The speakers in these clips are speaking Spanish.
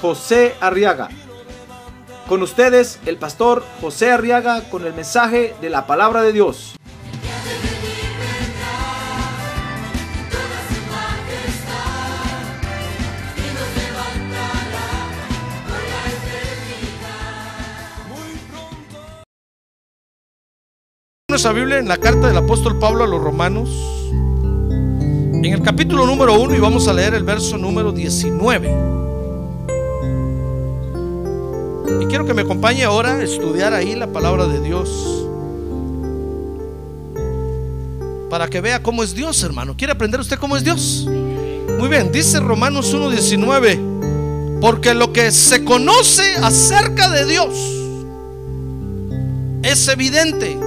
José Arriaga. Con ustedes, el pastor José Arriaga con el mensaje de la palabra de Dios. nuestra Biblia en la carta del apóstol Pablo a los romanos, en el capítulo número 1 y vamos a leer el verso número 19. Y quiero que me acompañe ahora a estudiar ahí la palabra de Dios. Para que vea cómo es Dios, hermano. ¿Quiere aprender usted cómo es Dios? Muy bien, dice Romanos 1.19. Porque lo que se conoce acerca de Dios es evidente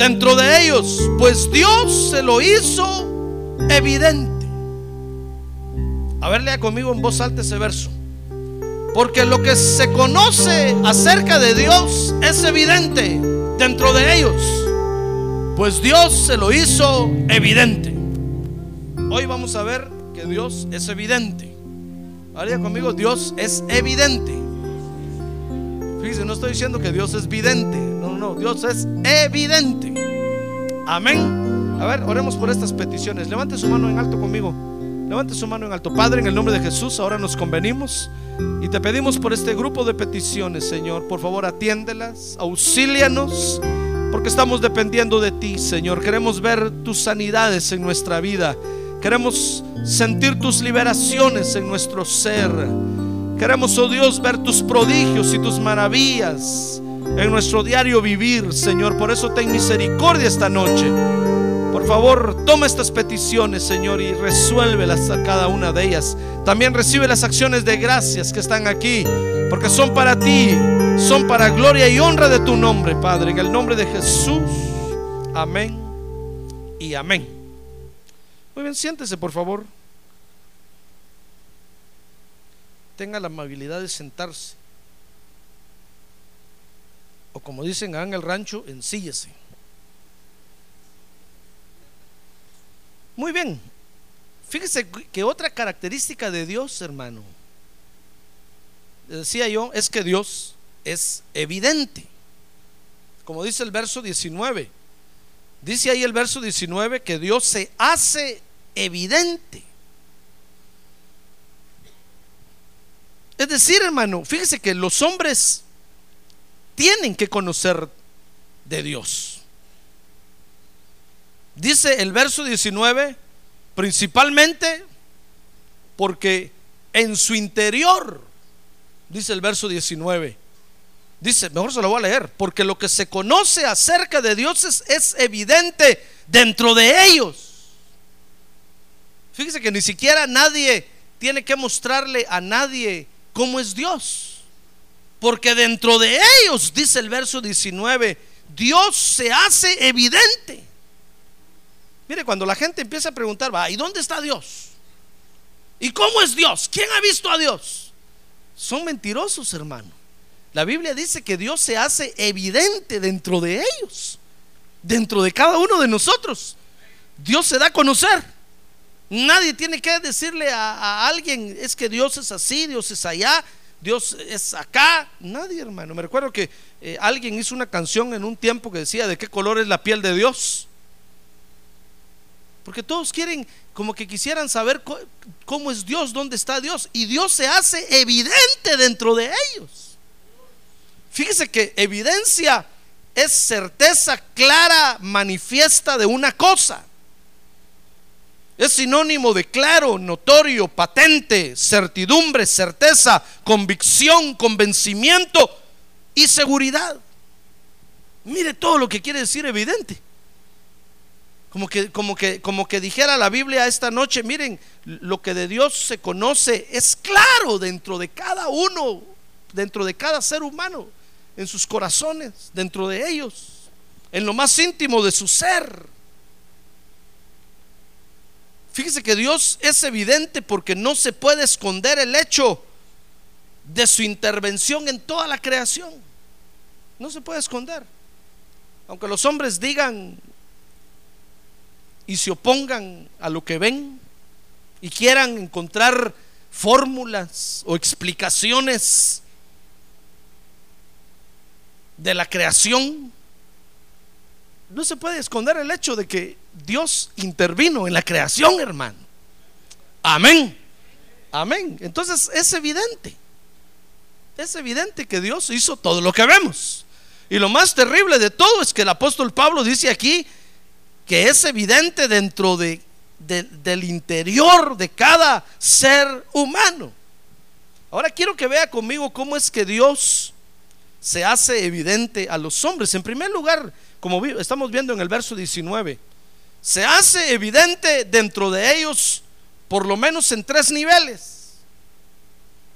dentro de ellos, pues Dios se lo hizo evidente. A ver, lea conmigo en voz alta ese verso. Porque lo que se conoce acerca de Dios es evidente dentro de ellos, pues Dios se lo hizo evidente. Hoy vamos a ver que Dios es evidente. Ahora conmigo, Dios es evidente. Fíjense, no estoy diciendo que Dios es vidente. No, no, Dios es evidente. Amén. A ver, oremos por estas peticiones. Levante su mano en alto conmigo. Levante su mano en alto. Padre, en el nombre de Jesús, ahora nos convenimos y te pedimos por este grupo de peticiones, Señor. Por favor, atiéndelas, auxílianos, porque estamos dependiendo de ti, Señor. Queremos ver tus sanidades en nuestra vida. Queremos sentir tus liberaciones en nuestro ser. Queremos, oh Dios, ver tus prodigios y tus maravillas en nuestro diario vivir, Señor. Por eso ten misericordia esta noche. Por favor, toma estas peticiones, Señor, y resuélvelas a cada una de ellas. También recibe las acciones de gracias que están aquí, porque son para ti, son para gloria y honra de tu nombre, Padre. En el nombre de Jesús. Amén y amén. Muy bien, siéntese, por favor. Tenga la amabilidad de sentarse. O como dicen en el rancho, ensíllese. Muy bien. Fíjese que otra característica de Dios, hermano, decía yo, es que Dios es evidente. Como dice el verso 19. Dice ahí el verso 19 que Dios se hace evidente. Es decir, hermano, fíjese que los hombres tienen que conocer de Dios. Dice el verso 19, principalmente porque en su interior, dice el verso 19, dice, mejor se lo voy a leer, porque lo que se conoce acerca de Dios es, es evidente dentro de ellos. Fíjese que ni siquiera nadie tiene que mostrarle a nadie cómo es Dios. Porque dentro de ellos, dice el verso 19, Dios se hace evidente. Mire, cuando la gente empieza a preguntar, va, ¿y dónde está Dios? ¿Y cómo es Dios? ¿Quién ha visto a Dios? Son mentirosos, hermano. La Biblia dice que Dios se hace evidente dentro de ellos, dentro de cada uno de nosotros. Dios se da a conocer. Nadie tiene que decirle a, alguien, es que Dios es así, Dios es allá, Dios es acá. Nadie, hermano. Me recuerdo que eh, alguien hizo una canción en un tiempo que decía de qué color es la piel de Dios. Porque todos quieren, como que quisieran saber cómo es Dios, dónde está Dios. Y Dios se hace evidente dentro de ellos. Fíjese que evidencia es certeza clara, manifiesta de una cosa. Es sinónimo de claro, notorio, patente, certidumbre, certeza, convicción, convencimiento y seguridad. Mire todo lo que quiere decir evidente. Como que, como que, como que dijera la Biblia esta noche, miren, lo que de Dios se conoce es claro dentro de cada uno, dentro de cada ser humano, en sus corazones, dentro de ellos, en lo más íntimo de su ser. Fíjese que Dios es evidente porque no se puede esconder el hecho de su intervención en toda la creación. No se puede esconder. Aunque los hombres digan y se opongan a lo que ven y quieran encontrar fórmulas o explicaciones de la creación, no se puede esconder el hecho de que Dios intervino en la creación, hermano. Amén. Amén. Entonces es evidente. Es evidente que Dios hizo todo lo que vemos. Y lo más terrible de todo es que el apóstol Pablo dice aquí que es evidente dentro de, del interior de cada ser humano. Ahora quiero que vea conmigo cómo es que Dios se hace evidente a los hombres. En primer lugar, como estamos viendo en el verso 19, se hace evidente dentro de ellos por lo menos en tres niveles.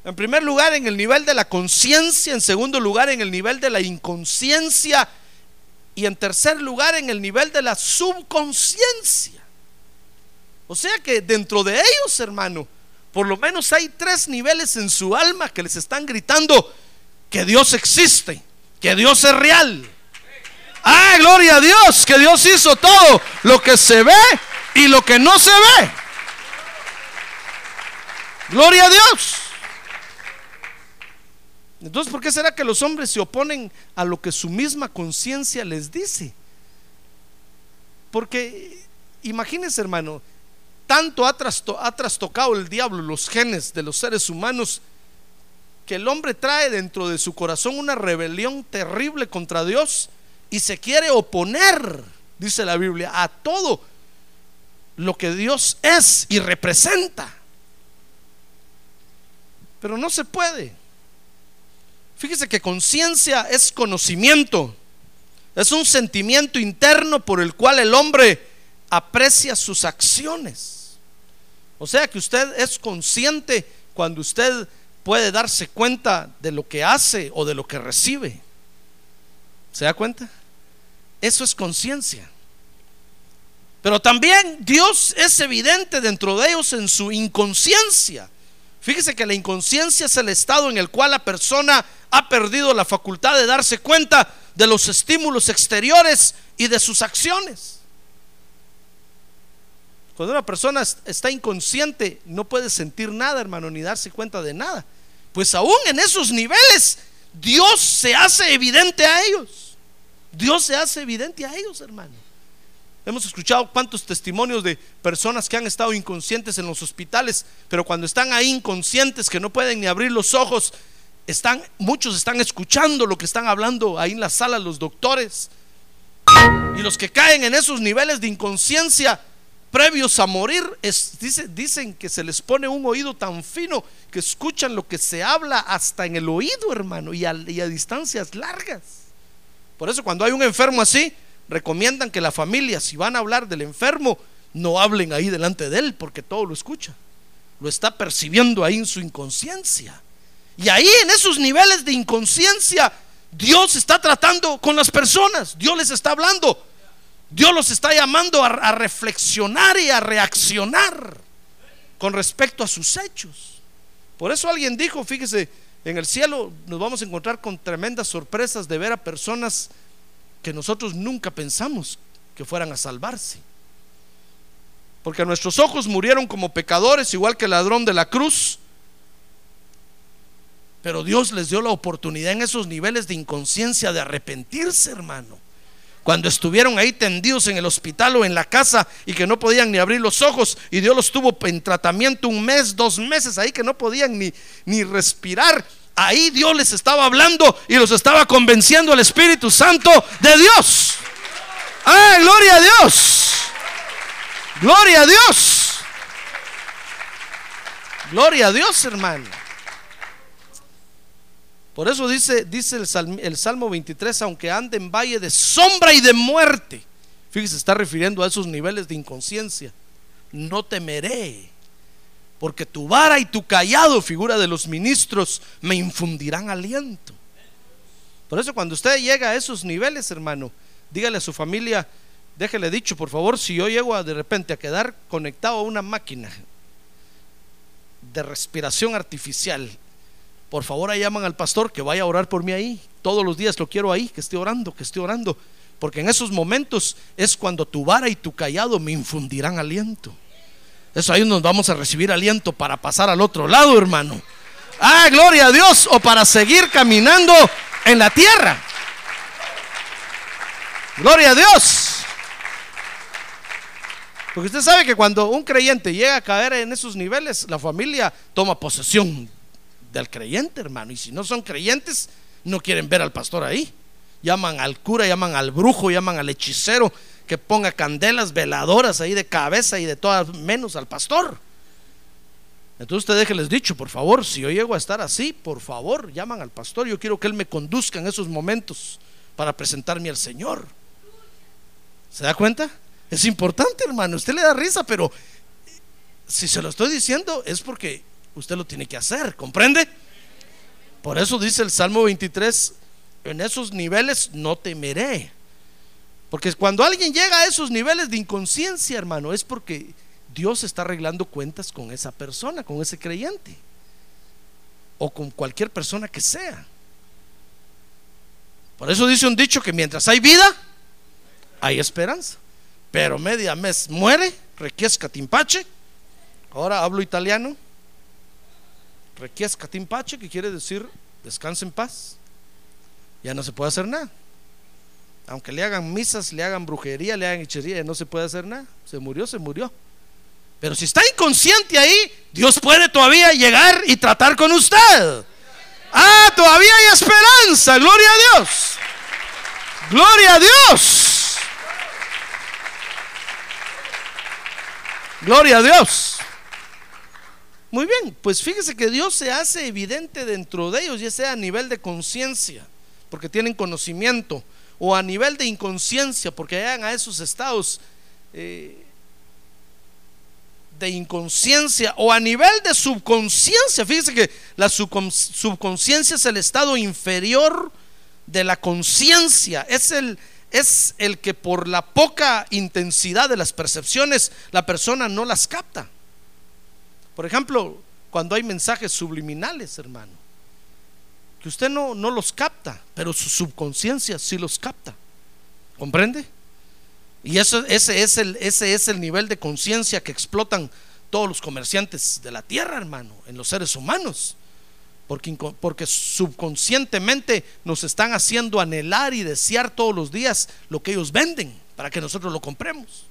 En primer lugar, en el nivel de la conciencia, en segundo lugar, en el nivel de la inconsciencia y en tercer lugar, en el nivel de la subconsciencia. O sea que dentro de ellos, hermano, por lo menos hay tres niveles en su alma que les están gritando que Dios existe, que Dios es real. Ah, gloria a Dios, que Dios hizo todo lo que se ve y lo que no se ve. Gloria a Dios. Entonces, ¿por qué será que los hombres se oponen a lo que su misma conciencia les dice? Porque, imagínense hermano, tanto ha, ha, trastocado el diablo los genes de los seres humanos que el hombre trae dentro de su corazón una rebelión terrible contra Dios y se quiere oponer, dice la Biblia, a todo lo que Dios es y representa. Pero no se puede. Fíjese que conciencia es conocimiento, es un sentimiento interno por el cual el hombre aprecia sus acciones. O sea que usted es consciente cuando usted puede darse cuenta de lo que hace o de lo que recibe. ¿Se da cuenta? Eso es conciencia. Pero también Dios es evidente dentro de ellos en su inconsciencia. Fíjese que la inconsciencia es el estado en el cual la persona ha perdido la facultad de darse cuenta de los estímulos exteriores y de sus acciones. Cuando una persona está inconsciente, no puede sentir nada, hermano, ni darse cuenta de nada. Pues aún en esos niveles, Dios se hace evidente a ellos. Dios se hace evidente a ellos, hermano. Hemos escuchado cuántos testimonios de personas que han estado inconscientes en los hospitales, pero cuando están ahí inconscientes, que no pueden ni abrir los ojos, están, muchos están escuchando lo que están hablando ahí en la sala los doctores. Y los que caen en esos niveles de inconsciencia previos a morir, dicen que se les pone un oído tan fino que escuchan lo que se habla hasta en el oído, hermano, y a distancias largas. Por eso cuando hay un enfermo así, recomiendan que la familia, si van a hablar del enfermo, no hablen ahí delante de él, porque todo lo escucha. Lo está percibiendo ahí en su inconsciencia. Y ahí en esos niveles de inconsciencia, Dios está tratando con las personas, Dios les está hablando, Dios los está llamando a, a reflexionar y a reaccionar con respecto a sus hechos. Por eso alguien dijo, fíjese, en el cielo nos vamos a encontrar con tremendas sorpresas de ver a personas que nosotros nunca pensamos que fueran a salvarse. Porque nuestros ojos murieron como pecadores, igual que el ladrón de la cruz. Pero Dios les dio la oportunidad en esos niveles de inconsciencia de arrepentirse, hermano. Cuando estuvieron ahí tendidos en el hospital o en la casa y que no podían ni abrir los ojos y Dios los tuvo en tratamiento un mes, dos meses ahí que no podían ni, ni respirar Ahí Dios les estaba hablando y los estaba convenciendo el Espíritu Santo de Dios. ¡Ah, gloria a Dios! ¡Gloria a Dios! ¡Gloria a Dios, hermano! Por eso dice, dice el, Salmo, el Salmo 23, aunque ande en valle de sombra y de muerte. Fíjese, está refiriendo a esos niveles de inconsciencia. No temeré, porque tu vara y tu callado, figura de los ministros, me infundirán aliento. Por eso cuando usted llega a esos niveles, hermano, dígale a su familia, déjele dicho, por favor, si yo llego a, de repente a quedar conectado a una máquina de respiración artificial, por favor ahí llaman al pastor que vaya a orar por mí ahí. Todos los días lo quiero ahí, que esté orando, que esté orando. Porque en esos momentos es cuando tu vara y tu callado me infundirán aliento. Eso ahí nos vamos a recibir aliento para pasar al otro lado, hermano. Ah, gloria a Dios. O para seguir caminando en la tierra. Gloria a Dios. Porque usted sabe que cuando un creyente llega a caer en esos niveles, la familia toma posesión del creyente, hermano. Y si no son creyentes, no quieren ver al pastor ahí. Llaman al cura, llaman al brujo, llaman al hechicero que ponga candelas veladoras ahí de cabeza y de todas, menos al pastor. Entonces usted déjeles dicho, por favor, si yo llego a estar así, por favor, llaman al pastor. Yo quiero que él me conduzca en esos momentos para presentarme al Señor. ¿Se da cuenta? Es importante, hermano. Usted le da risa, pero si se lo estoy diciendo es porque usted lo tiene que hacer, ¿comprende? Por eso dice el Salmo 23, en esos niveles no temeré. Porque cuando alguien llega a esos niveles de inconsciencia, hermano, es porque Dios está arreglando cuentas con esa persona, con ese creyente. O con cualquier persona que sea. Por eso dice un dicho que mientras hay vida, hay esperanza. Pero media mes muere, requiesca timpache. Ahora hablo italiano. Requiesca timpache, que quiere decir descanse en paz. Ya no se puede hacer nada. Aunque le hagan misas, le hagan brujería, le hagan hechicería, no se puede hacer nada. Se murió, se murió. Pero si está inconsciente ahí, Dios puede todavía llegar y tratar con usted. Ah, todavía hay esperanza. Gloria a Dios. Gloria a Dios. Gloria a Dios. Muy bien, pues fíjese que Dios se hace evidente dentro de ellos, ya sea a nivel de conciencia, porque tienen conocimiento, o a nivel de inconsciencia, porque llegan a esos estados eh, de inconsciencia, o a nivel de subconsciencia. Fíjese que la subconsciencia es el estado inferior de la conciencia, es el, es el que por la poca intensidad de las percepciones la persona no las capta. Por ejemplo, cuando hay mensajes subliminales, hermano, que usted no, no los capta, pero su subconsciencia sí los capta. ¿Comprende? Y ese, es el, ese es el nivel de conciencia que explotan todos los comerciantes de la tierra, hermano, en los seres humanos. Porque, porque subconscientemente nos están haciendo anhelar y desear todos los días lo que ellos venden para que nosotros lo compremos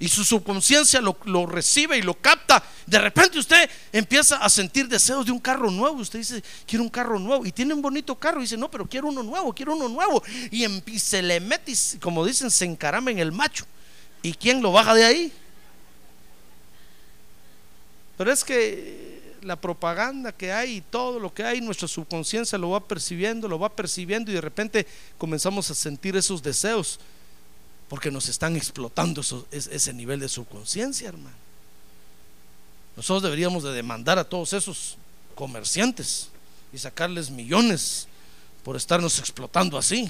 y su subconsciencia lo, recibe y lo capta, de repente usted empieza a sentir deseos de un carro nuevo. Usted dice, quiero un carro nuevo. Y tiene un bonito carro. Y dice, no, pero quiero uno nuevo, quiero uno nuevo. Y, se le mete, como dicen, se encarama en el macho. ¿Y quién lo baja de ahí? Pero es que la propaganda que hay y todo lo que hay, nuestra subconsciencia lo va percibiendo, lo va percibiendo y de repente comenzamos a sentir esos deseos porque nos están explotando ese nivel de subconsciencia, hermano. Nosotros deberíamos de demandar a todos esos comerciantes y sacarles millones por estarnos explotando así.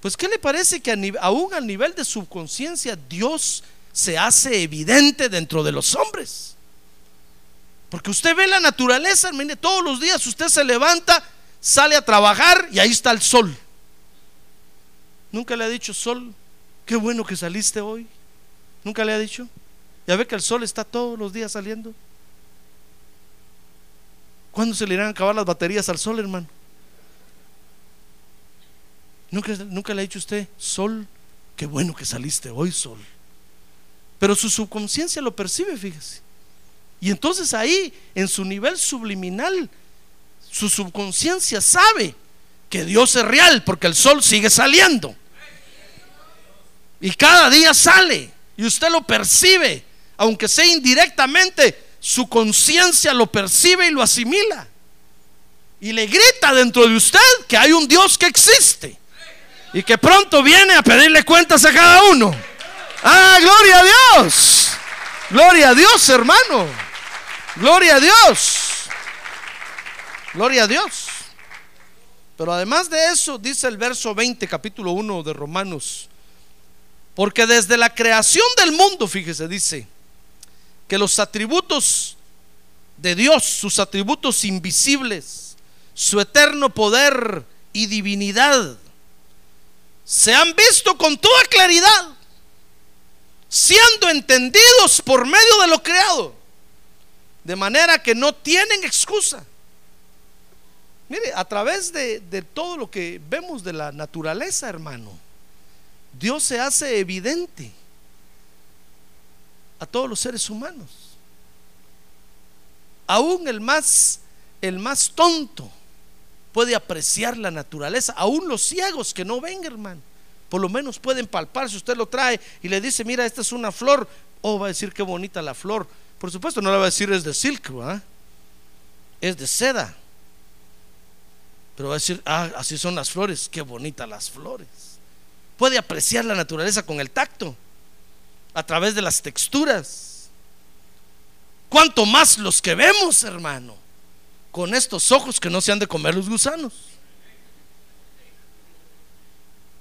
Pues ¿qué le parece que aún al nivel de subconsciencia Dios se hace evidente dentro de los hombres? Porque usted ve la naturaleza, hermano, todos los días usted se levanta, sale a trabajar y ahí está el sol. Nunca le ha dicho sol, Qué bueno que saliste hoy. ¿Nunca le ha dicho? Ya ve que el sol está todos los días saliendo. ¿Cuándo se le irán a acabar las baterías al sol, hermano? ¿Nunca, nunca le ha dicho usted, sol, qué bueno que saliste hoy, sol. Pero su subconsciencia lo percibe, fíjese. Y entonces ahí, en su nivel subliminal, su subconsciencia sabe que Dios es real porque el sol sigue saliendo. Y cada día sale y usted lo percibe, aunque sea indirectamente, su conciencia lo percibe y lo asimila. Y le grita dentro de usted que hay un Dios que existe. Y que pronto viene a pedirle cuentas a cada uno. Ah, gloria a Dios. Gloria a Dios, hermano. Gloria a Dios. Gloria a Dios. Pero además de eso, dice el verso 20, capítulo 1 de Romanos. Porque desde la creación del mundo, fíjese, dice que los atributos de Dios, sus atributos invisibles, su eterno poder y divinidad, se han visto con toda claridad, siendo entendidos por medio de lo creado, de manera que no tienen excusa. Mire, a través de, de todo lo que vemos de la naturaleza, hermano, Dios se hace evidente a todos los seres humanos. Aún el más el más tonto puede apreciar la naturaleza, aún los ciegos que no ven, hermano. Por lo menos pueden palpar si usted lo trae y le dice, "Mira, esta es una flor." O va a decir qué bonita la flor. Por supuesto no le va a decir es de silk, Es de seda. Pero va a decir, "Ah, así son las flores, qué bonitas las flores." Puede apreciar la naturaleza con el tacto, a través de las texturas. Cuanto más los que vemos, hermano, con estos ojos que no se han de comer los gusanos.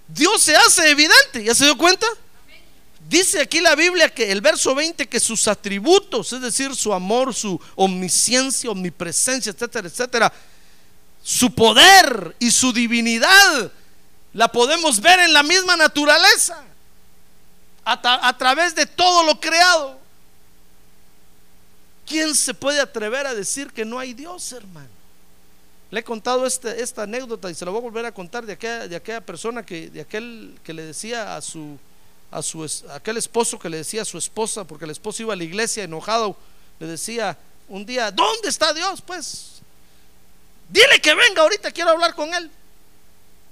Dios se hace evidente, ¿ya se dio cuenta? Dice aquí la Biblia que el verso 20 que sus atributos, es decir, su amor, su omnisciencia, omnipresencia, etcétera, etcétera, su poder y su divinidad la podemos ver en la misma naturaleza, a, través de todo lo creado. ¿Quién se puede atrever a decir que no hay Dios, hermano? Le he contado este, esta anécdota y se la voy a volver a contar de aquella, de aquella persona que, de aquel que le decía a su, a su, aquel esposo que le decía a su esposa, porque el esposo iba a la iglesia enojado, le decía un día, ¿dónde está Dios? Pues, dile que venga ahorita, quiero hablar con él.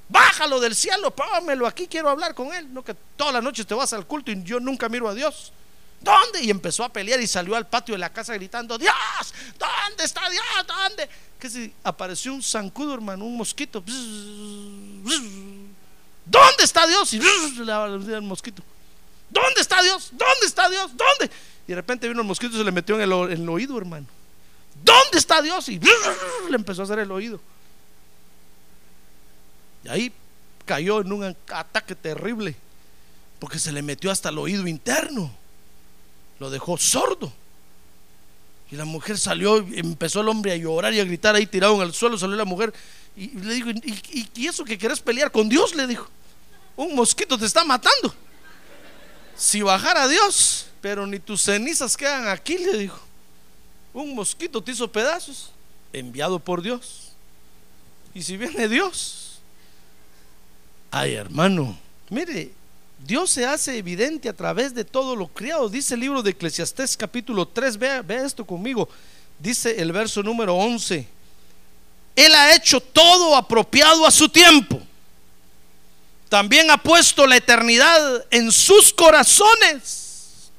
Bájalo del cielo, pónmelo aquí, quiero hablar con él. No que todas las noches te vas al culto y yo nunca miro a Dios. ¿Dónde? Y empezó a pelear y salió al patio de la casa gritando, Dios, ¿dónde está Dios? ¿Dónde? Que si apareció un zancudo, hermano, un mosquito. ¿Dónde está Dios? Y el mosquito. ¿Dónde está Dios? ¿Dónde está Dios? ¿Dónde? Y de repente vino el mosquito y se le metió en el, en el oído, hermano. ¿Dónde está Dios? Y le empezó a hacer el oído. Y ahí cayó en un ataque terrible, porque se le metió hasta el oído interno, lo dejó sordo. Y la mujer salió, empezó el hombre a llorar y a gritar ahí tirado en el suelo, salió la mujer y, le dijo, ¿y, eso que querés pelear con Dios? Le dijo, un mosquito te está matando. Si bajara Dios, pero ni tus cenizas quedan aquí, le dijo. Un mosquito te hizo pedazos, enviado por Dios. Y si viene Dios, Ay, hermano, mire, Dios se hace evidente a través de todo lo criado. Dice el libro de Eclesiastés capítulo 3, vea, vea esto conmigo. Dice el verso número 11. Él ha hecho todo apropiado a su tiempo. También ha puesto la eternidad en sus corazones.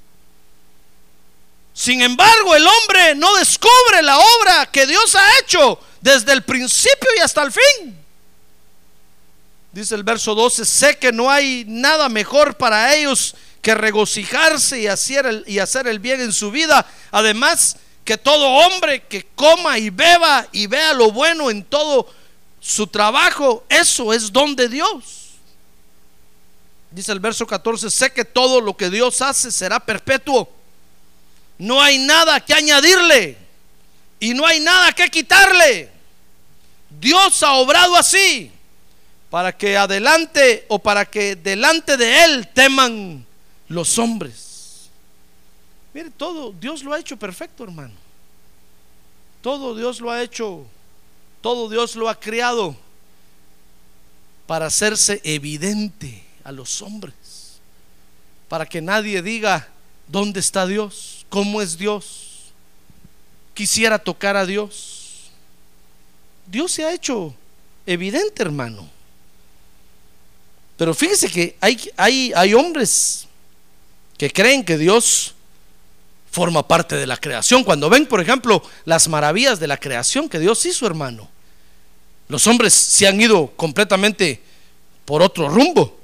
Sin embargo, el hombre no descubre la obra que Dios ha hecho desde el principio y hasta el fin. Dice el verso 12, sé que no hay nada mejor para ellos que regocijarse y hacer, el, y hacer el bien en su vida. Además, que todo hombre que coma y beba y vea lo bueno en todo su trabajo, eso es don de Dios. Dice el verso 14, sé que todo lo que Dios hace será perpetuo. No hay nada que añadirle y no hay nada que quitarle. Dios ha obrado así para que adelante o para que delante de Él teman los hombres. Mire, todo Dios lo ha hecho perfecto, hermano. Todo Dios lo ha hecho, todo Dios lo ha creado para hacerse evidente a los hombres, para que nadie diga, ¿dónde está Dios? ¿Cómo es Dios? Quisiera tocar a Dios. Dios se ha hecho evidente, hermano. Pero fíjese que hay, hay, hay hombres que creen que Dios forma parte de la creación. Cuando ven, por ejemplo, las maravillas de la creación que Dios hizo, hermano. Los hombres se han ido completamente por otro rumbo.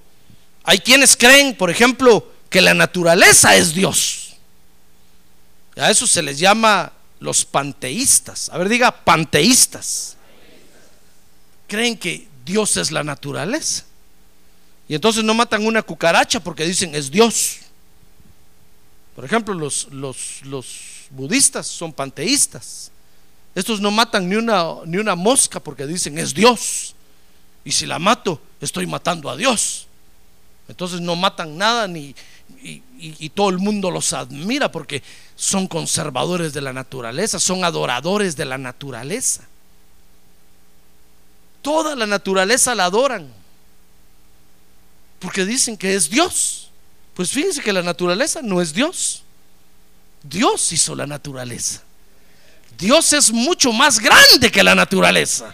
Hay quienes creen, por ejemplo, que la naturaleza es Dios. A eso se les llama los panteístas. A ver, diga panteístas. Creen que Dios es la naturaleza. Y entonces no matan una cucaracha porque dicen es Dios. Por ejemplo, los, los, los budistas son panteístas. Estos no matan ni una, ni una mosca porque dicen es Dios. Y si la mato, estoy matando a Dios. Entonces no matan nada ni, y, y, todo el mundo los admira porque son conservadores de la naturaleza, son adoradores de la naturaleza. Toda la naturaleza la adoran porque dicen que es Dios. Pues fíjense que la naturaleza no es Dios. Dios hizo la naturaleza. Dios es mucho más grande que la naturaleza.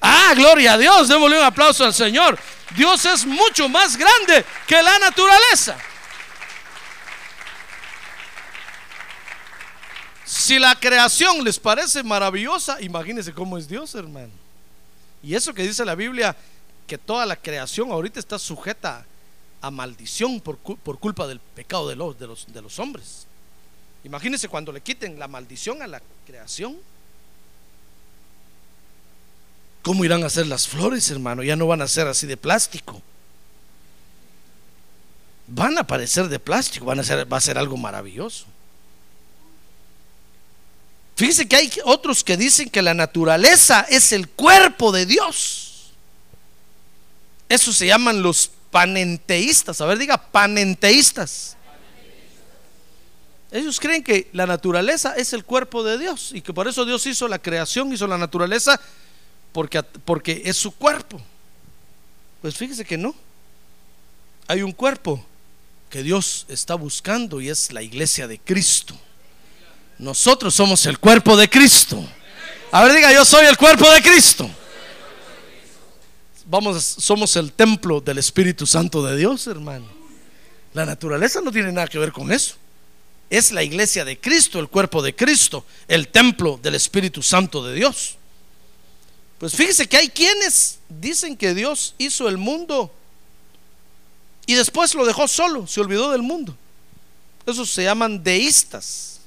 Ah, gloria a Dios. Démosle un aplauso al Señor. Dios es mucho más grande que la naturaleza. Si la creación les parece maravillosa, imagínense cómo es Dios, hermano. Y eso que dice la Biblia, que toda la creación ahorita está sujeta a maldición por, por culpa del pecado de los, de, los, de los hombres. Imagínense cuando le quiten la maldición a la creación. ¿Cómo irán a ser las flores, hermano? Ya no van a ser así de plástico. Van a parecer de plástico, van a ser, va a ser algo maravilloso. Fíjense que hay otros que dicen que la naturaleza es el cuerpo de Dios. Eso se llaman los panenteístas. A ver, diga panenteístas. Ellos creen que la naturaleza es el cuerpo de Dios y que por eso Dios hizo la creación, hizo la naturaleza porque, porque es su cuerpo. Pues fíjese que no. Hay un cuerpo que Dios está buscando y es la iglesia de Cristo. Nosotros somos el cuerpo de Cristo. A ver, diga, yo soy el cuerpo de Cristo. Vamos, somos el templo del Espíritu Santo de Dios, hermano. La naturaleza no tiene nada que ver con eso. Es la iglesia de Cristo, el cuerpo de Cristo, el templo del Espíritu Santo de Dios. Pues fíjese que hay quienes dicen que Dios hizo el mundo y después lo dejó solo, se olvidó del mundo. Esos se llaman deístas.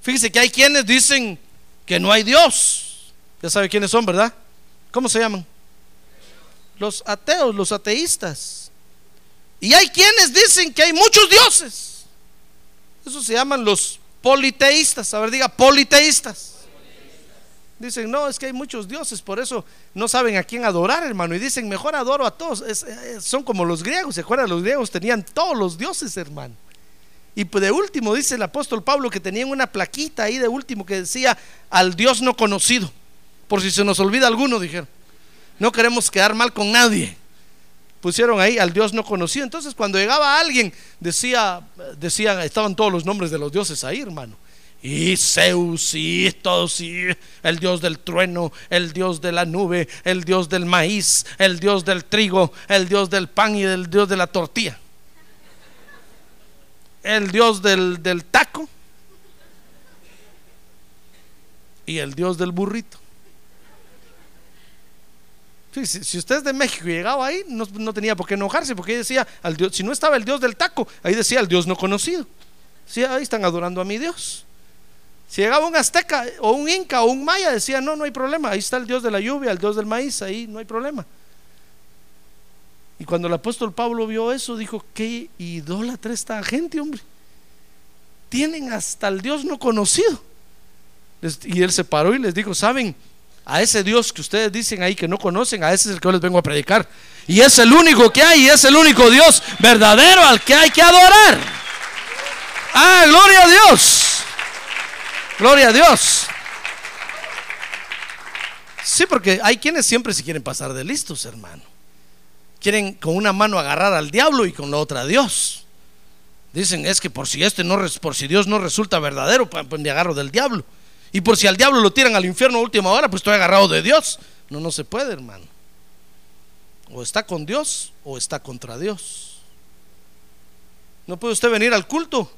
Fíjese que hay quienes dicen que no hay Dios. Ya sabe quiénes son, ¿verdad? ¿Cómo se llaman? Los ateos, los ateístas. Y hay quienes dicen que hay muchos dioses. Esos se llaman los politeístas. A ver, diga politeístas. Dicen, no, es que hay muchos dioses, por eso no saben a quién adorar, hermano. Y dicen, mejor adoro a todos. son como los griegos, ¿se acuerdan? Los griegos tenían todos los dioses, hermano. Y pues de último dice el apóstol Pablo que tenían una plaquita ahí de último que decía al Dios no conocido. Por si se nos olvida alguno, dijeron. No queremos quedar mal con nadie. Pusieron ahí al Dios no conocido. Entonces cuando llegaba alguien, decía, estaban todos los nombres de los dioses ahí, hermano y Zeus y todos y el dios del trueno, el dios de la nube, el dios del maíz, el dios del trigo, el dios del pan y el dios de la tortilla. El dios del, del taco y el dios del burrito. Si, si, usted es de México y llegaba ahí, no, no, tenía por qué enojarse, porque decía, al dios, si no estaba el dios del taco, ahí decía el dios no conocido. Sí, ahí están adorando a mi Dios. Si llegaba un azteca o un inca o un maya, decía, no, no hay problema, ahí está el Dios de la lluvia, el Dios del maíz, ahí no hay problema. Y cuando el apóstol Pablo vio eso, dijo, qué idólatra esta gente, hombre. Tienen hasta el Dios no conocido. Y él se paró y les dijo, ¿saben? A ese Dios que ustedes dicen ahí que no conocen, a ese es el que yo les vengo a predicar. Y es el único que hay, y es el único Dios verdadero al que hay que adorar. Ah, gloria a Dios. Gloria a Dios. Sí, porque hay quienes siempre se quieren pasar de listos, hermano. Quieren con una mano agarrar al diablo y con la otra a Dios. Dicen, es que por si este no por si Dios no resulta verdadero, pues, me agarro del diablo. Y por si al diablo lo tiran al infierno a última hora, pues estoy agarrado de Dios. No, no se puede, hermano. O está con Dios o está contra Dios. No puede usted venir al culto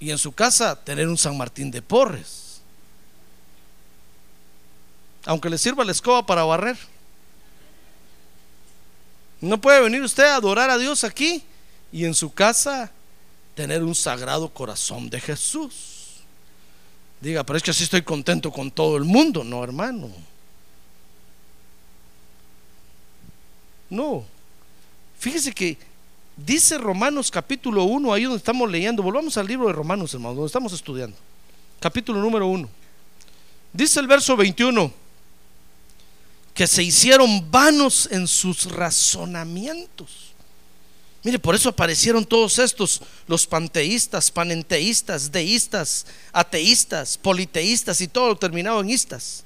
y en su casa tener un San Martín de Porres. Aunque le sirva la escoba para barrer. No puede venir usted a adorar a Dios aquí y en su casa tener un sagrado corazón de Jesús. Diga, pero es que así estoy contento con todo el mundo. No, hermano. No. Fíjese que dice Romanos capítulo 1, ahí donde estamos leyendo. Volvamos al libro de Romanos, hermano, donde estamos estudiando. Capítulo número 1. Dice el verso 21 que se hicieron vanos en sus razonamientos. Mire, por eso aparecieron todos estos, los panteístas, panenteístas, deístas, ateístas, politeístas y todo terminado en istas.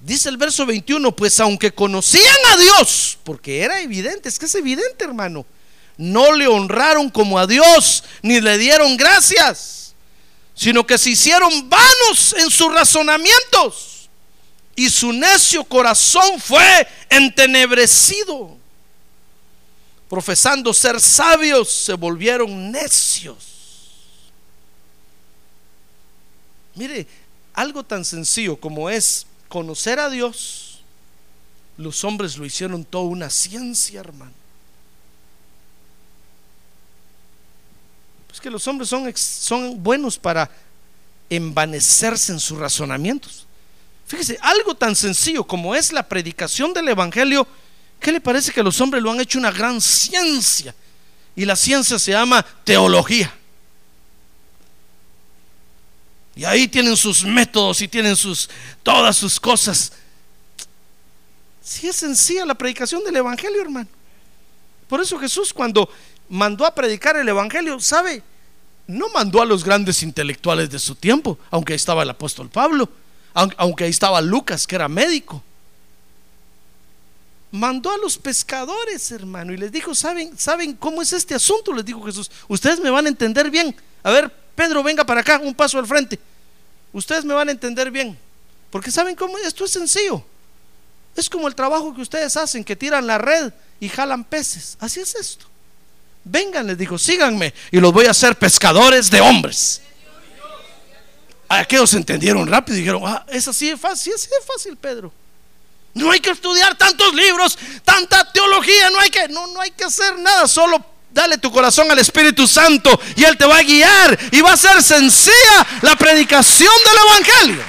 Dice el verso 21, pues aunque conocían a Dios, porque era evidente, es que es evidente hermano, no le honraron como a Dios, ni le dieron gracias, sino que se hicieron vanos en sus razonamientos y su necio corazón fue entenebrecido. Profesando ser sabios, se volvieron necios. Mire, algo tan sencillo como es conocer a Dios, los hombres lo hicieron toda una ciencia, hermano. Es que los hombres son, son buenos para envanecerse en sus razonamientos. Fíjese, algo tan sencillo como es la predicación del Evangelio, ¿qué le parece que los hombres lo han hecho una gran ciencia? Y la ciencia se llama teología. Y ahí tienen sus métodos y tienen sus todas sus cosas. Si es sencilla la predicación del evangelio, hermano. Por eso Jesús cuando mandó a predicar el evangelio, ¿sabe? No mandó a los grandes intelectuales de su tiempo, aunque estaba el apóstol Pablo aunque ahí estaba Lucas, que era médico. Mandó a los pescadores, hermano, y les dijo, ¿saben, ¿saben cómo es este asunto? Les dijo Jesús, ustedes me van a entender bien. A ver, Pedro, venga para acá, un paso al frente. Ustedes me van a entender bien. Porque ¿saben cómo? Esto es sencillo. Es como el trabajo que ustedes hacen, que tiran la red y jalan peces. Así es esto. Vengan, les dijo, síganme y los voy a hacer pescadores de hombres. Aquellos entendieron rápido y dijeron, ah, es así de fácil, es así de fácil, Pedro. No hay que estudiar tantos libros, tanta teología, no hay que, no, no hay que hacer nada, solo dale tu corazón al Espíritu Santo y Él te va a guiar y va a ser sencilla la predicación del Evangelio.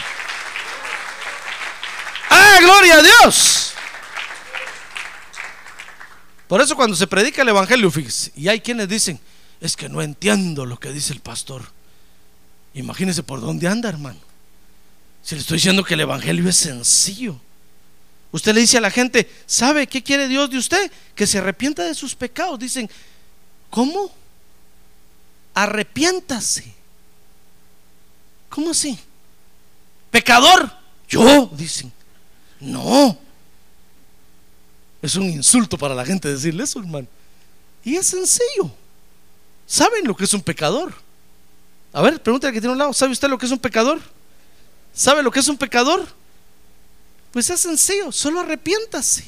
Ah, gloria a Dios. Por eso cuando se predica el Evangelio, fíjese, y hay quienes dicen, es que no entiendo lo que dice el pastor. Imagínese por dónde anda, hermano. Si le estoy diciendo que el Evangelio es sencillo. Usted le dice a la gente, ¿sabe qué quiere Dios de usted? Que se arrepienta de sus pecados. Dicen, ¿cómo? Arrepiéntase. ¿Cómo así? Pecador. Yo, dicen. No. Es un insulto para la gente decirle eso, hermano. Y es sencillo. ¿Saben lo que es un pecador? A ver, pregúntale que tiene un lado, ¿sabe usted lo que es un pecador? ¿Sabe lo que es un pecador? Pues es sencillo, solo arrepiéntase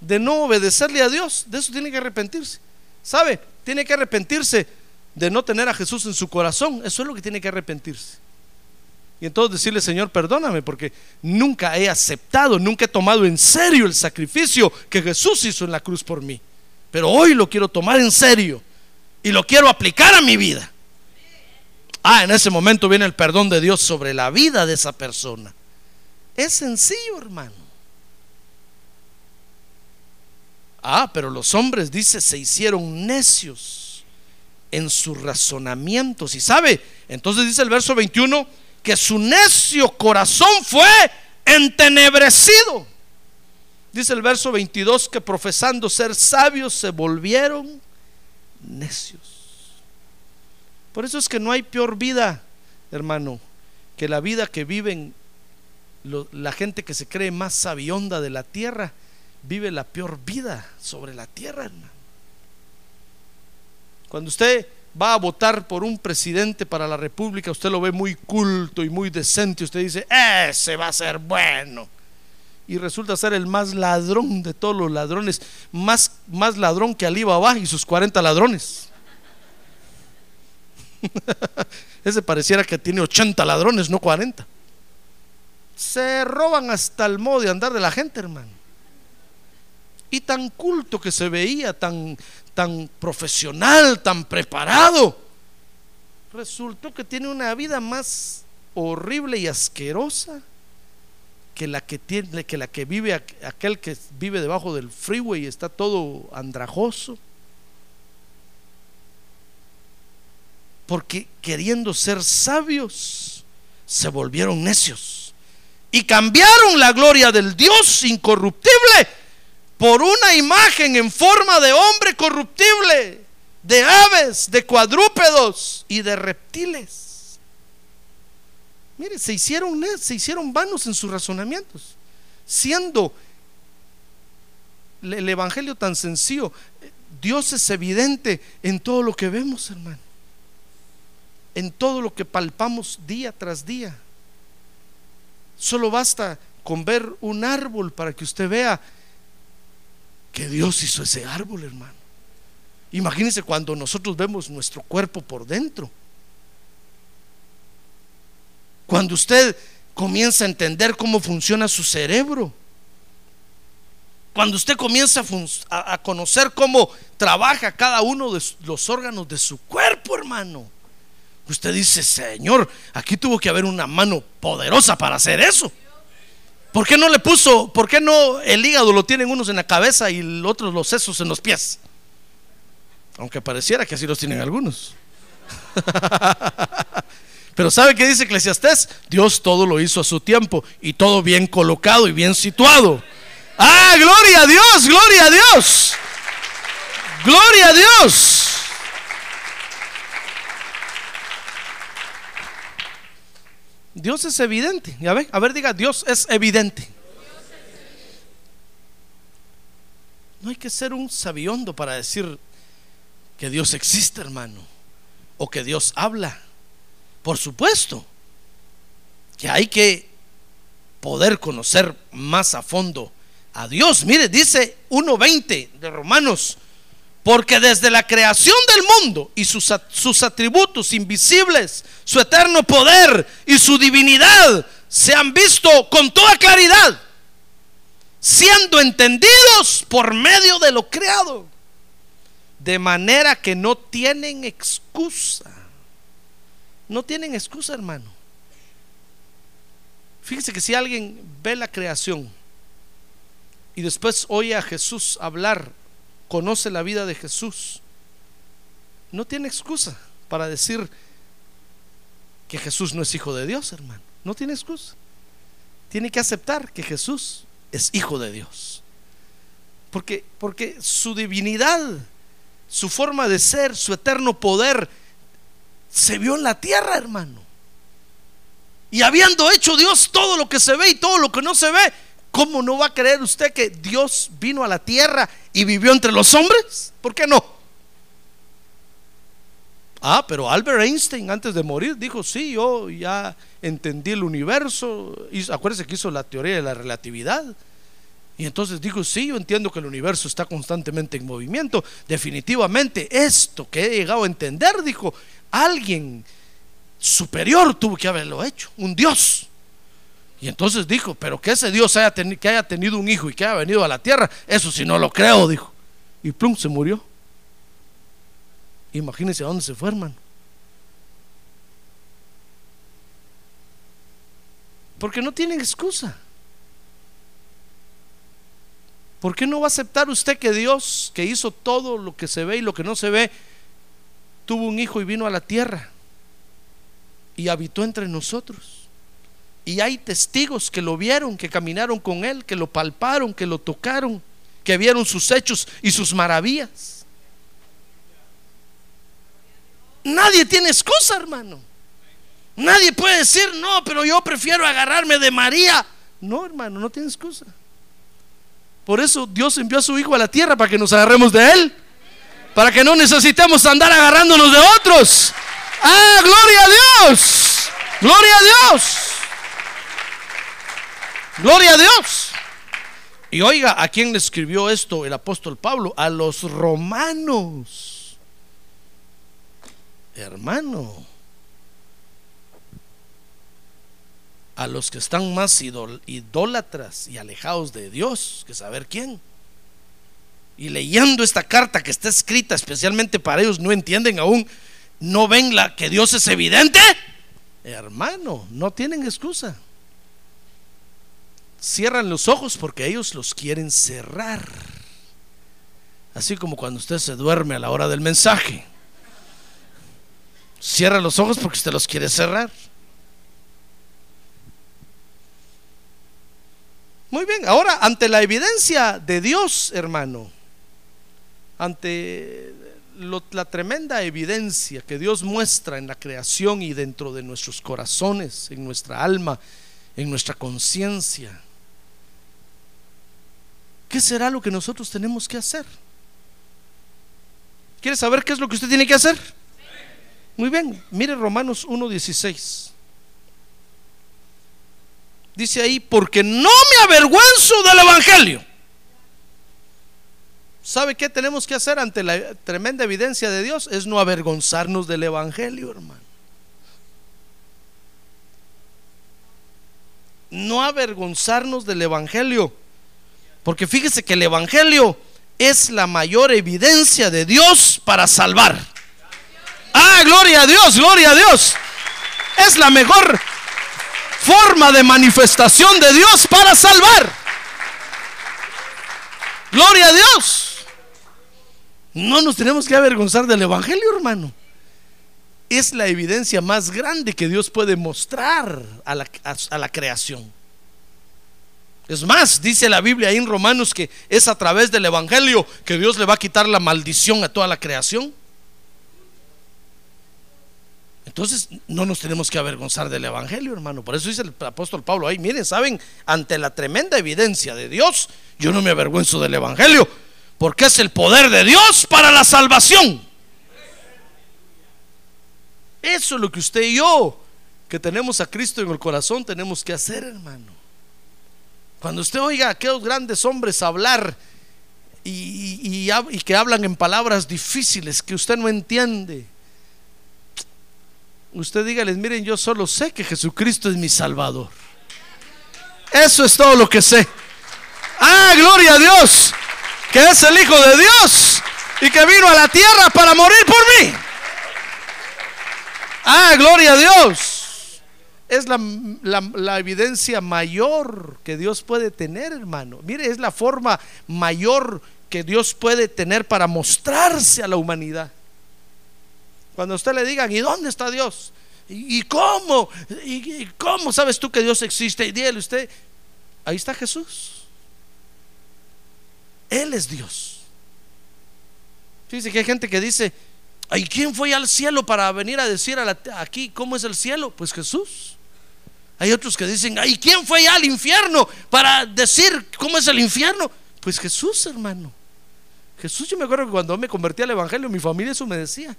de no obedecerle a Dios. De eso tiene que arrepentirse. ¿Sabe? Tiene que arrepentirse de no tener a Jesús en su corazón. Eso es lo que tiene que arrepentirse. Y entonces decirle, Señor, perdóname porque nunca he aceptado, nunca he tomado en serio el sacrificio que Jesús hizo en la cruz por mí. Pero hoy lo quiero tomar en serio y lo quiero aplicar a mi vida. Ah, en ese momento viene el perdón de Dios sobre la vida de esa persona. Es sencillo, hermano. Ah, pero los hombres, dice, se hicieron necios en sus razonamientos. Y sabe, entonces dice el verso 21, que su necio corazón fue entenebrecido. Dice el verso 22 que profesando ser sabios se volvieron necios. Por eso es que no hay peor vida, hermano, que la vida que viven la gente que se cree más sabionda de la tierra, vive la peor vida sobre la tierra, hermano. Cuando usted va a votar por un presidente para la república, usted lo ve muy culto y muy decente, usted dice, ese va a ser bueno y resulta ser el más ladrón de todos los ladrones, más, más ladrón que Alibaba y sus 40 ladrones. Ese pareciera que tiene 80 ladrones, no 40. se roban hasta el modo de andar de la gente, hermano. Y tan culto que se veía, tan, tan profesional, tan preparado, resultó que tiene una vida más horrible y asquerosa que la que tiene, que la que vive aquel que vive debajo del freeway está todo andrajoso. Porque queriendo ser sabios, se volvieron necios y cambiaron la gloria del Dios incorruptible por una imagen en forma de hombre corruptible, de aves, de cuadrúpedos y de reptiles. Mire, se hicieron, se hicieron vanos en sus razonamientos, siendo el Evangelio tan sencillo. Dios es evidente en todo lo que vemos, hermano. En todo lo que palpamos día tras día. Solo basta con ver un árbol para que usted vea que Dios hizo ese árbol, hermano. Imagínense cuando nosotros vemos nuestro cuerpo por dentro. Cuando usted comienza a entender cómo funciona su cerebro. Cuando usted comienza a, conocer cómo trabaja cada uno de los órganos de su cuerpo, hermano. Usted dice, Señor, aquí tuvo que haber una mano poderosa para hacer eso. ¿Por qué no le puso, por qué no el hígado lo tienen unos en la cabeza y otros los sesos en los pies? Aunque pareciera que así los tienen algunos. Pero ¿sabe qué dice Eclesiastés? Dios todo lo hizo a su tiempo y todo bien colocado y bien situado. Ah, gloria a Dios, gloria a Dios. Gloria a Dios. Dios es evidente. Ya ve, a ver, diga, Dios es evidente. No hay que ser un sabiondo para decir que Dios existe, hermano, o que Dios habla. Por supuesto que hay que poder conocer más a fondo a Dios. Mire, dice 1.20 de Romanos, porque desde la creación del mundo y sus, sus, atributos invisibles, su eterno poder y su divinidad se han visto con toda claridad, siendo entendidos por medio de lo creado, de manera que no tienen excusa. No tienen excusa, hermano. Fíjese que si alguien ve la creación y después oye a Jesús hablar, conoce la vida de Jesús, no tiene excusa para decir que Jesús no es hijo de Dios, hermano. No tiene excusa. Tiene que aceptar que Jesús es hijo de Dios. Porque, porque su divinidad, su forma de ser, su eterno poder, se vio en la tierra, hermano. Y habiendo hecho Dios todo lo que se ve y todo lo que no se ve, ¿cómo no va a creer usted que Dios vino a la tierra y vivió entre los hombres? ¿Por qué no? Ah, pero Albert Einstein antes de morir dijo, sí, yo ya entendí el universo. Y acuérdese que hizo la teoría de la relatividad. Y entonces dijo, sí, yo entiendo que el universo está constantemente en movimiento. Definitivamente esto que he llegado a entender, dijo, alguien superior tuvo que haberlo hecho, un Dios. Y entonces dijo, pero que ese Dios haya, que haya tenido un hijo y que haya venido a la tierra, eso sí no lo creo, dijo. Y plum, se murió. Imagínense a dónde se fue, hermano. Porque no tienen excusa. ¿Por qué no va a aceptar usted que Dios, que hizo todo lo que se ve y lo que no se ve, tuvo un hijo y vino a la tierra y habitó entre nosotros. Y hay testigos que lo vieron, que caminaron con él, que lo palparon, que lo tocaron, que vieron sus hechos y sus maravillas. Nadie tiene excusa, hermano. Nadie puede decir, no, pero yo prefiero agarrarme de María. No, hermano, no tiene excusa. Por eso Dios envió a su Hijo a la tierra para que nos agarremos de Él para que no necesitemos andar agarrándonos de otros. Ah, gloria a Dios. Gloria a Dios. Gloria a Dios. Y oiga, ¿a quién le escribió esto el apóstol Pablo? A los romanos. Hermano. a los que están más idólatras y alejados de Dios que saber quién. Y leyendo esta carta que está escrita especialmente para ellos, no entienden aún, no ven la que Dios es evidente. Hermano, no tienen excusa. Cierran los ojos porque ellos los quieren cerrar. Así como cuando usted se duerme a la hora del mensaje. Cierra los ojos porque usted los quiere cerrar. Muy bien, ahora ante la evidencia de Dios, hermano, ante la tremenda evidencia que Dios muestra en la creación y dentro de nuestros corazones, en nuestra alma, en nuestra conciencia, ¿qué será lo que nosotros tenemos que hacer? ¿Quiere saber qué es lo que usted tiene que hacer? Muy bien, mire Romanos 1.16. Dice ahí, porque no me avergüenzo del Evangelio. ¿Sabe qué tenemos que hacer ante la tremenda evidencia de Dios? Es no avergonzarnos del Evangelio, hermano. No avergonzarnos del Evangelio. Porque fíjese que el Evangelio es la mayor evidencia de Dios para salvar. Ah, gloria a Dios, gloria a Dios. Es la mejor forma de manifestación de Dios para salvar. Gloria a Dios. No nos tenemos que avergonzar del Evangelio, hermano. Es la evidencia más grande que Dios puede mostrar a la, creación. Es más, dice la Biblia ahí en Romanos que es a través del Evangelio que Dios le va a quitar la maldición a toda la creación. Entonces no nos tenemos que avergonzar del Evangelio, hermano. Por eso dice el apóstol Pablo ahí, miren, saben, ante la tremenda evidencia de Dios, yo no me avergüenzo del Evangelio, porque es el poder de Dios para la salvación. Eso es lo que usted y yo, que tenemos a Cristo en el corazón, tenemos que hacer, hermano. Cuando usted oiga a aquellos grandes hombres hablar y, que hablan en palabras difíciles que usted no entiende, usted dígales, miren, yo solo sé que Jesucristo es mi Salvador. Eso es todo lo que sé. Ah, gloria a Dios, que es el Hijo de Dios y que vino a la tierra para morir por mí. Ah, gloria a Dios. Es la, la- evidencia mayor que Dios puede tener, hermano. Mire, es la forma mayor que Dios puede tener para mostrarse a la humanidad. Cuando a usted le digan, ¿y dónde está Dios? ¿Y, cómo? ¿Y, y cómo sabes tú que Dios existe? Y dígale usted, ahí está Jesús. Él es Dios. Fíjese que hay gente que dice, ¿y quién fue al cielo para venir a decir aquí cómo es el cielo? Pues Jesús. Hay otros que dicen, ¿y quién fue al infierno para decir cómo es el infierno? Pues Jesús, hermano. Jesús, yo me acuerdo que cuando me convertí al Evangelio, mi familia eso me decía.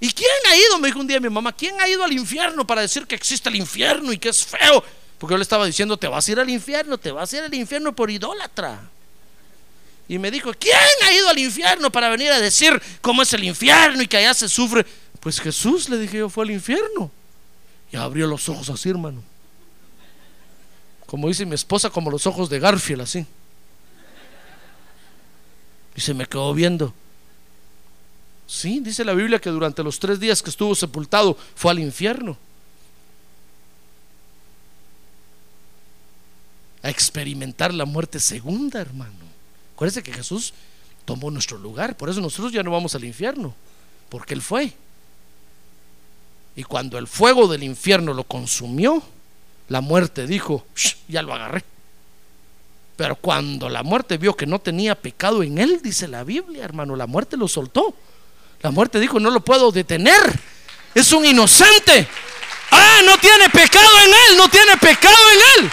¿Y quién ha ido? Me dijo un día mi mamá, ¿quién ha ido al infierno para decir que existe el infierno y que es feo? Porque yo le estaba diciendo, te vas a ir al infierno, te vas a ir al infierno por idólatra. Y me dijo, ¿quién ha ido al infierno para venir a decir cómo es el infierno y que allá se sufre? Pues Jesús, le dije yo, fue al infierno. Y abrió los ojos así, hermano. Como dice mi esposa, como los ojos de Garfield, así. Y se me quedó viendo. Sí, dice la Biblia que durante los tres días que estuvo sepultado fue al infierno. A experimentar la muerte segunda, hermano. Acuérdense que Jesús tomó nuestro lugar. Por eso nosotros ya no vamos al infierno. Porque Él fue. Y cuando el fuego del infierno lo consumió, la muerte dijo, "Shh, ya lo agarré. Pero cuando la muerte vio que no tenía pecado en él, dice la Biblia, hermano, la muerte lo soltó. La muerte dijo, no lo puedo detener. Es un inocente. Ah, no tiene pecado en él, no tiene pecado en él.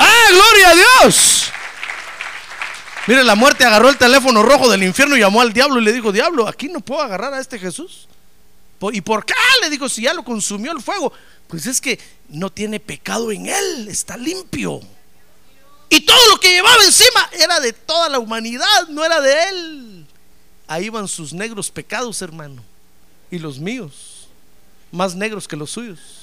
Ah, gloria a Dios. Mire, la muerte agarró el teléfono rojo del infierno y llamó al diablo y le dijo, diablo, aquí no puedo agarrar a este Jesús. ¿Y por qué? Le digo, si ya lo consumió el fuego. Pues es que no tiene pecado en él, está limpio. Y todo lo que llevaba encima era de toda la humanidad, no era de él. Ahí van sus negros pecados, hermano. Y los míos, más negros que los suyos.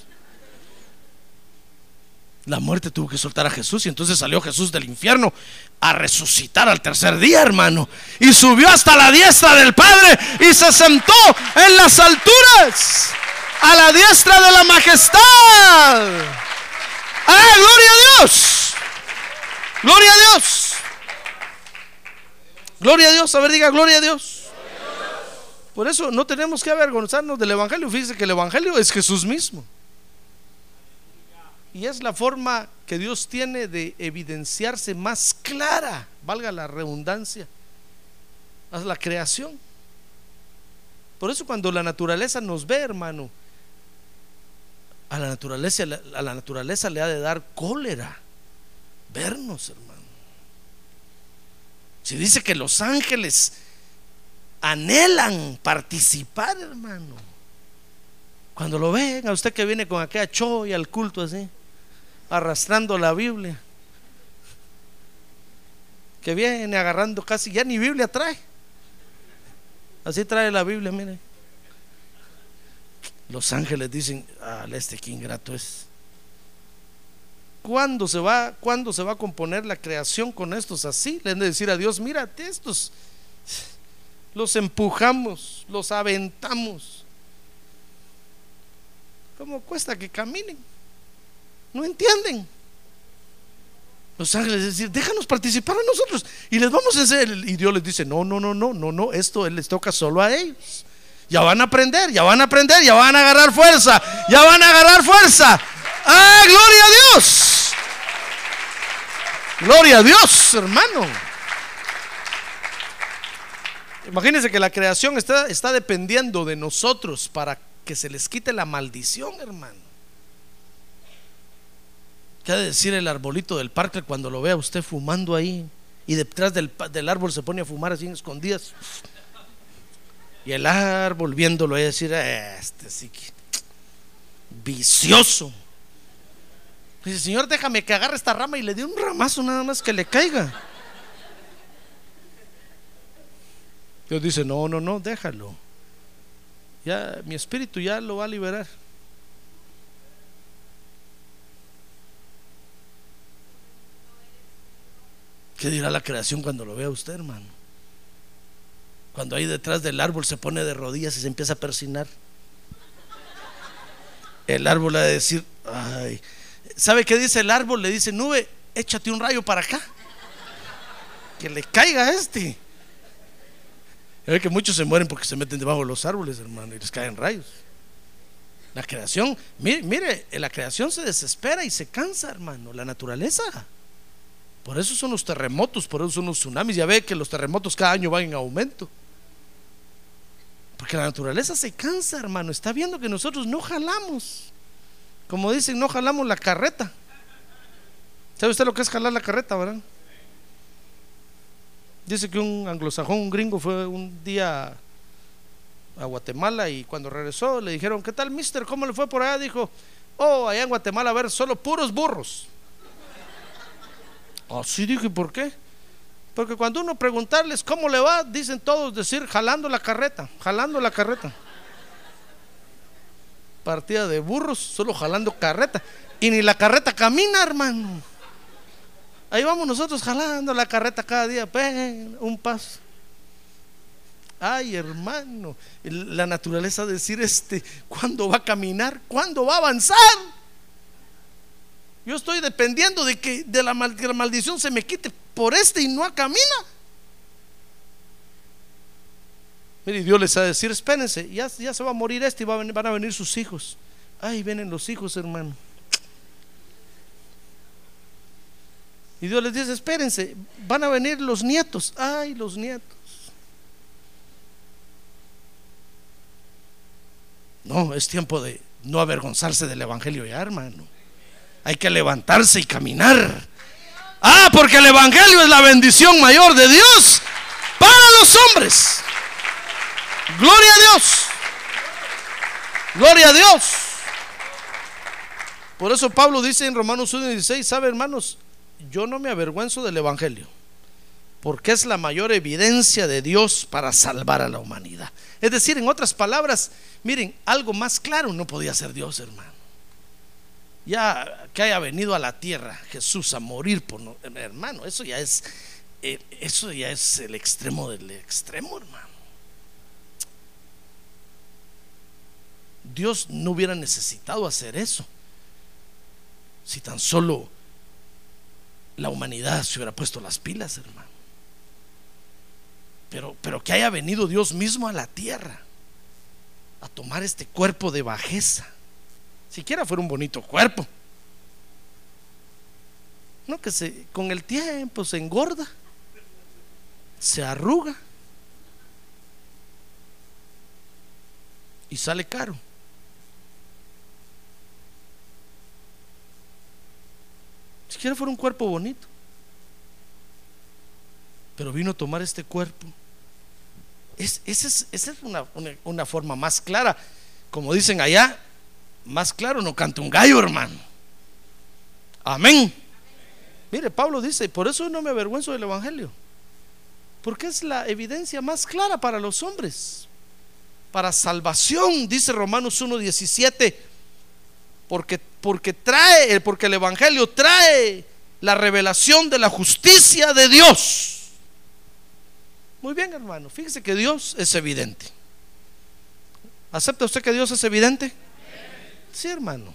La muerte tuvo que soltar a Jesús y entonces salió Jesús del infierno a resucitar al tercer día, hermano. Y subió hasta la diestra del Padre y se sentó en las alturas a la diestra de la majestad. ¡Ah, gloria a Dios! ¡Gloria a Dios! Gloria a Dios, a ver, diga gloria a Dios. Por eso no tenemos que avergonzarnos del Evangelio. Fíjese que el Evangelio es Jesús mismo. Y es la forma que Dios tiene de evidenciarse más clara, valga la redundancia, a la creación. Por eso cuando la naturaleza nos ve, hermano, a la naturaleza, a la naturaleza le ha de dar cólera vernos, hermano. Si dice que los ángeles anhelan participar, hermano. Cuando lo ven, a usted que viene con aquella y al culto así, arrastrando la Biblia, que viene agarrando casi, ya ni Biblia trae. Así trae la Biblia, mire. Los ángeles dicen, ah, este que ingrato es. ¿Cuándo se va, cuándo se va a componer la creación con estos así? Le han de decir a Dios, mírate estos, los empujamos, los aventamos. ¿Cómo cuesta que caminen? No entienden. Los ángeles decir, déjanos participar a nosotros y les vamos a hacer. Y Dios les dice, no, no, no, no, no, no, esto les toca solo a ellos. Ya van a aprender, ya van a aprender, ya van a agarrar fuerza, ya van a agarrar fuerza. ¡Ah, gloria a Dios! Gloria a Dios, hermano. Imagínense que la creación está, está dependiendo de nosotros para que se les quite la maldición, hermano. ¿Qué ha de decir el arbolito del parque cuando lo vea usted fumando ahí? Y detrás del, del árbol se pone a fumar así en escondidas. Y el árbol viéndolo a decir, este sí vicioso. Dice, Señor, déjame que agarre esta rama y le dé un ramazo nada más que le caiga. Dios dice, no, no, no, déjalo. Ya mi espíritu ya lo va a liberar. ¿Qué dirá la creación cuando lo vea usted, hermano? Cuando ahí detrás del árbol se pone de rodillas y se empieza a persinar. El árbol ha de decir, ay, ¿sabe qué dice el árbol? Le dice, nube, échate un rayo para acá. Que le caiga a este. Es que muchos se mueren porque se meten debajo de los árboles, hermano, y les caen rayos. La creación, mire, mire, la creación se desespera y se cansa, hermano, la naturaleza. Por eso son los terremotos, por eso son los tsunamis. Ya ve que los terremotos cada año van en aumento. Porque la naturaleza se cansa, hermano. Está viendo que nosotros no jalamos. Como dicen, no jalamos la carreta. ¿Sabe usted lo que es jalar la carreta, verdad? Dice que un anglosajón, un gringo, fue un día a Guatemala y cuando regresó le dijeron, ¿qué tal, mister? ¿Cómo le fue por allá? Dijo, oh, allá en Guatemala a ver solo puros burros. Así dije, ¿por qué? Porque cuando uno preguntarles cómo le va, dicen todos decir jalando la carreta, jalando la carreta. Partida de burros, solo jalando carreta. Y ni la carreta camina, hermano. Ahí vamos nosotros jalando la carreta cada día, un paso. Ay, hermano, la naturaleza decir este, ¿cuándo va a caminar? ¿Cuándo va a avanzar? Yo estoy dependiendo de que de la, maldición se me quite por este y no camina. Mire, Dios les va a decir, espérense, ya, ya se va a morir este y van a venir sus hijos. Ay, vienen los hijos, hermano. Y Dios les dice, espérense, van a venir los nietos. Ay, los nietos. No, es tiempo de no avergonzarse del Evangelio ya, hermano hay que levantarse y caminar. Ah, porque el Evangelio es la bendición mayor de Dios para los hombres. Gloria a Dios. Gloria a Dios. Por eso Pablo dice en Romanos 1.16, ¿sabe hermanos? Yo no me avergüenzo del Evangelio, porque es la mayor evidencia de Dios para salvar a la humanidad. Es decir, en otras palabras, miren, algo más claro no podía ser Dios, hermano. Ya que haya venido a la tierra Jesús a morir por no- hermano, eso ya es eh, eso ya es el extremo del extremo, hermano. Dios no hubiera necesitado hacer eso si tan solo la humanidad se hubiera puesto las pilas, hermano. Pero, pero que haya venido Dios mismo a la tierra a tomar este cuerpo de bajeza. Siquiera fuera un bonito cuerpo. No que se con el tiempo se engorda, se arruga y sale caro. Siquiera fuera un cuerpo bonito. Pero vino a tomar este cuerpo. Es, esa es, una, una- una forma más clara. Como dicen allá, más claro no canta un gallo, hermano. Amén. Mire, Pablo dice, por eso no me avergüenzo del Evangelio. Porque es la evidencia más clara para los hombres. Para salvación, dice Romanos 1.17. Porque, porque trae, porque el Evangelio trae la revelación de la justicia de Dios. Muy bien, hermano. Fíjese que Dios es evidente. ¿Acepta usted que Dios es evidente? Sí, hermano.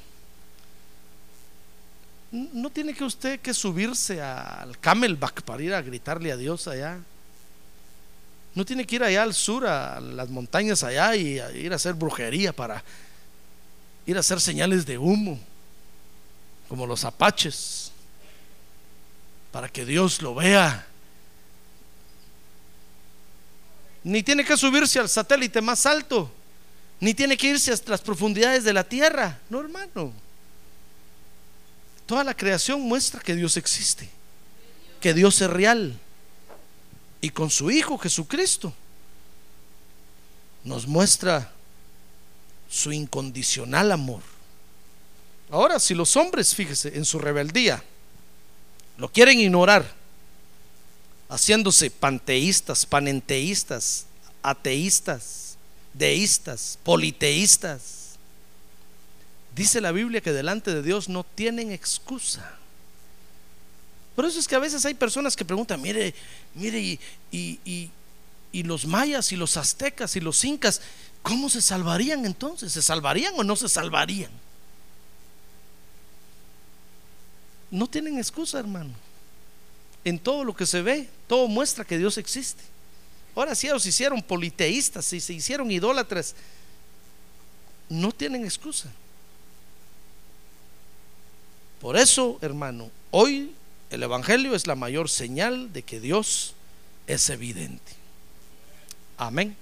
No tiene que usted que subirse al camelback para ir a gritarle a Dios allá. No tiene que ir allá al sur, a las montañas allá y a ir a hacer brujería para ir a hacer señales de humo, como los apaches, para que Dios lo vea. Ni tiene que subirse al satélite más alto, ni tiene que irse hasta las profundidades de la tierra. No, hermano. Toda la creación muestra que Dios existe, que Dios es real. Y con su Hijo Jesucristo nos muestra su incondicional amor. Ahora, si los hombres, fíjese, en su rebeldía, lo quieren ignorar, haciéndose panteístas, panenteístas, ateístas, deístas, politeístas, dice la Biblia que delante de Dios no tienen excusa. Por eso es que a veces hay personas que preguntan, mire, mire, y, y- los mayas y los aztecas y los incas, ¿cómo se salvarían entonces? ¿Se salvarían o no se salvarían? No tienen excusa, hermano. En todo lo que se ve, todo muestra que Dios existe. Ahora si ellos se hicieron politeístas, si se hicieron idólatras, no tienen excusa. Por eso, hermano, hoy el Evangelio es la mayor señal de que Dios es evidente. Amén.